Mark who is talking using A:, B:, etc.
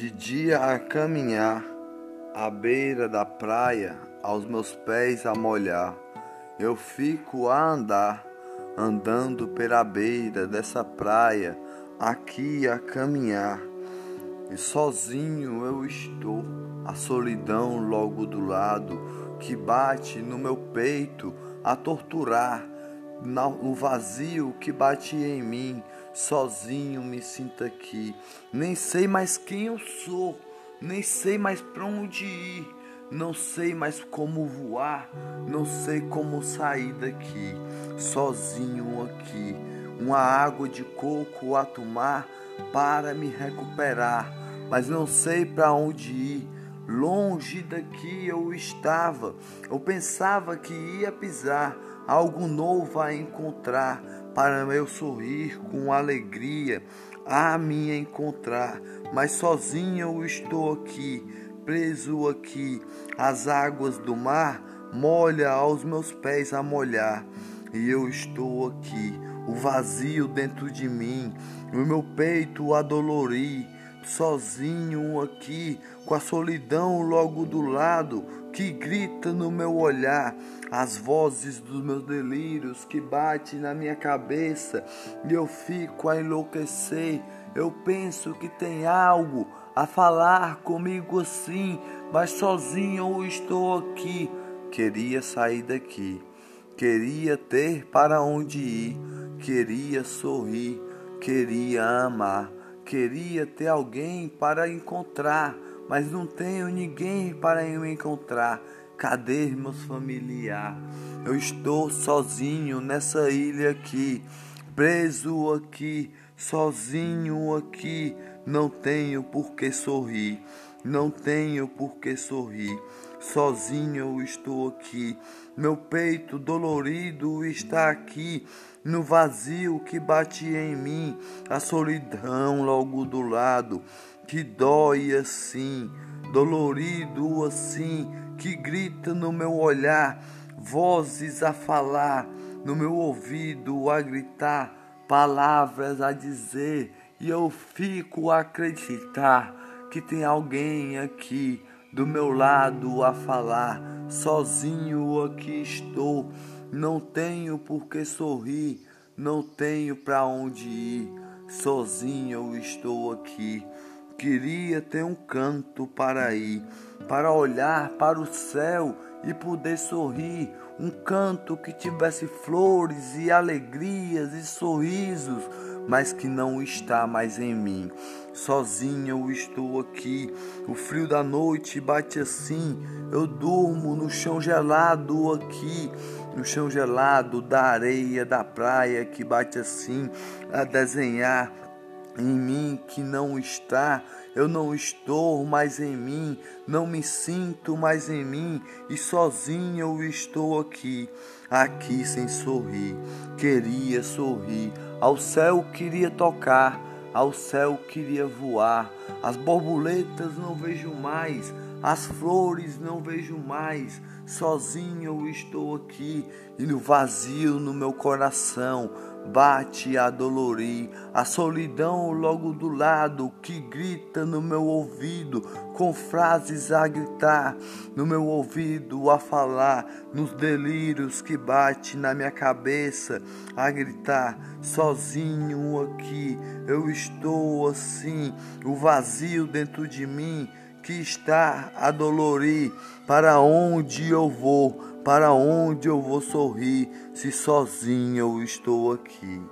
A: De dia a caminhar, à beira da praia, aos meus pés a molhar, eu fico a andar, andando pela beira dessa praia, aqui a caminhar. E sozinho eu estou, a solidão logo do lado, que bate no meu peito a torturar, no vazio que bate em mim, sozinho me sinto aqui. Nem sei mais quem eu sou, nem sei mais para onde ir, não sei mais como voar, não sei como sair daqui, sozinho aqui. Uma água de coco a tomar para me recuperar, mas não sei para onde ir. Longe daqui eu estava, eu pensava que ia pisar algo novo a encontrar, para eu sorrir com alegria, a me encontrar. Mas sozinho eu estou aqui, preso aqui, as águas do mar molha aos meus pés a molhar, e eu estou aqui, o vazio dentro de mim, no meu peito a dolorir sozinho aqui, com a solidão logo do lado, que grita no meu olhar, as vozes dos meus delírios que bate na minha cabeça, e eu fico a enlouquecer. Eu penso que tem algo a falar comigo assim, mas sozinho eu estou aqui. Queria sair daqui, queria ter para onde ir, queria sorrir, queria amar Queria ter alguém para encontrar, mas não tenho ninguém para eu encontrar. Cadê meus familiares? Eu estou sozinho nessa ilha aqui, preso aqui, sozinho aqui. Não tenho por que sorrir, não tenho por que sorrir. Sozinho eu estou aqui, meu peito dolorido está aqui, no vazio que bate em mim, a solidão logo do lado, que dói assim, dolorido assim, que grita no meu olhar, vozes a falar, no meu ouvido a gritar, palavras a dizer, e eu fico a acreditar que tem alguém aqui do meu lado a falar, sozinho aqui estou, não tenho por que sorrir, não tenho para onde ir, sozinho eu estou aqui. Queria ter um canto para ir, para olhar para o céu e poder sorrir, um canto que tivesse flores e alegrias e sorrisos mas que não está mais em mim. Sozinho eu estou aqui, o frio da noite bate assim, eu durmo no chão gelado aqui, no chão gelado da areia da praia que bate assim, a desenhar em mim que não está, eu não estou mais em mim, não me sinto mais em mim e sozinho eu estou aqui, aqui sem sorrir. Queria sorrir, ao céu queria tocar, ao céu queria voar. As borboletas não vejo mais, as flores não vejo mais. Sozinho eu estou aqui e no vazio no meu coração bate a dolorir, a solidão logo do lado que grita no meu ouvido, com frases a gritar, no meu ouvido a falar, nos delírios que bate na minha cabeça, a gritar, sozinho aqui, eu estou assim, o vazio dentro de mim que está a dolorir, para onde eu vou? Para onde eu vou sorrir se sozinho eu estou aqui?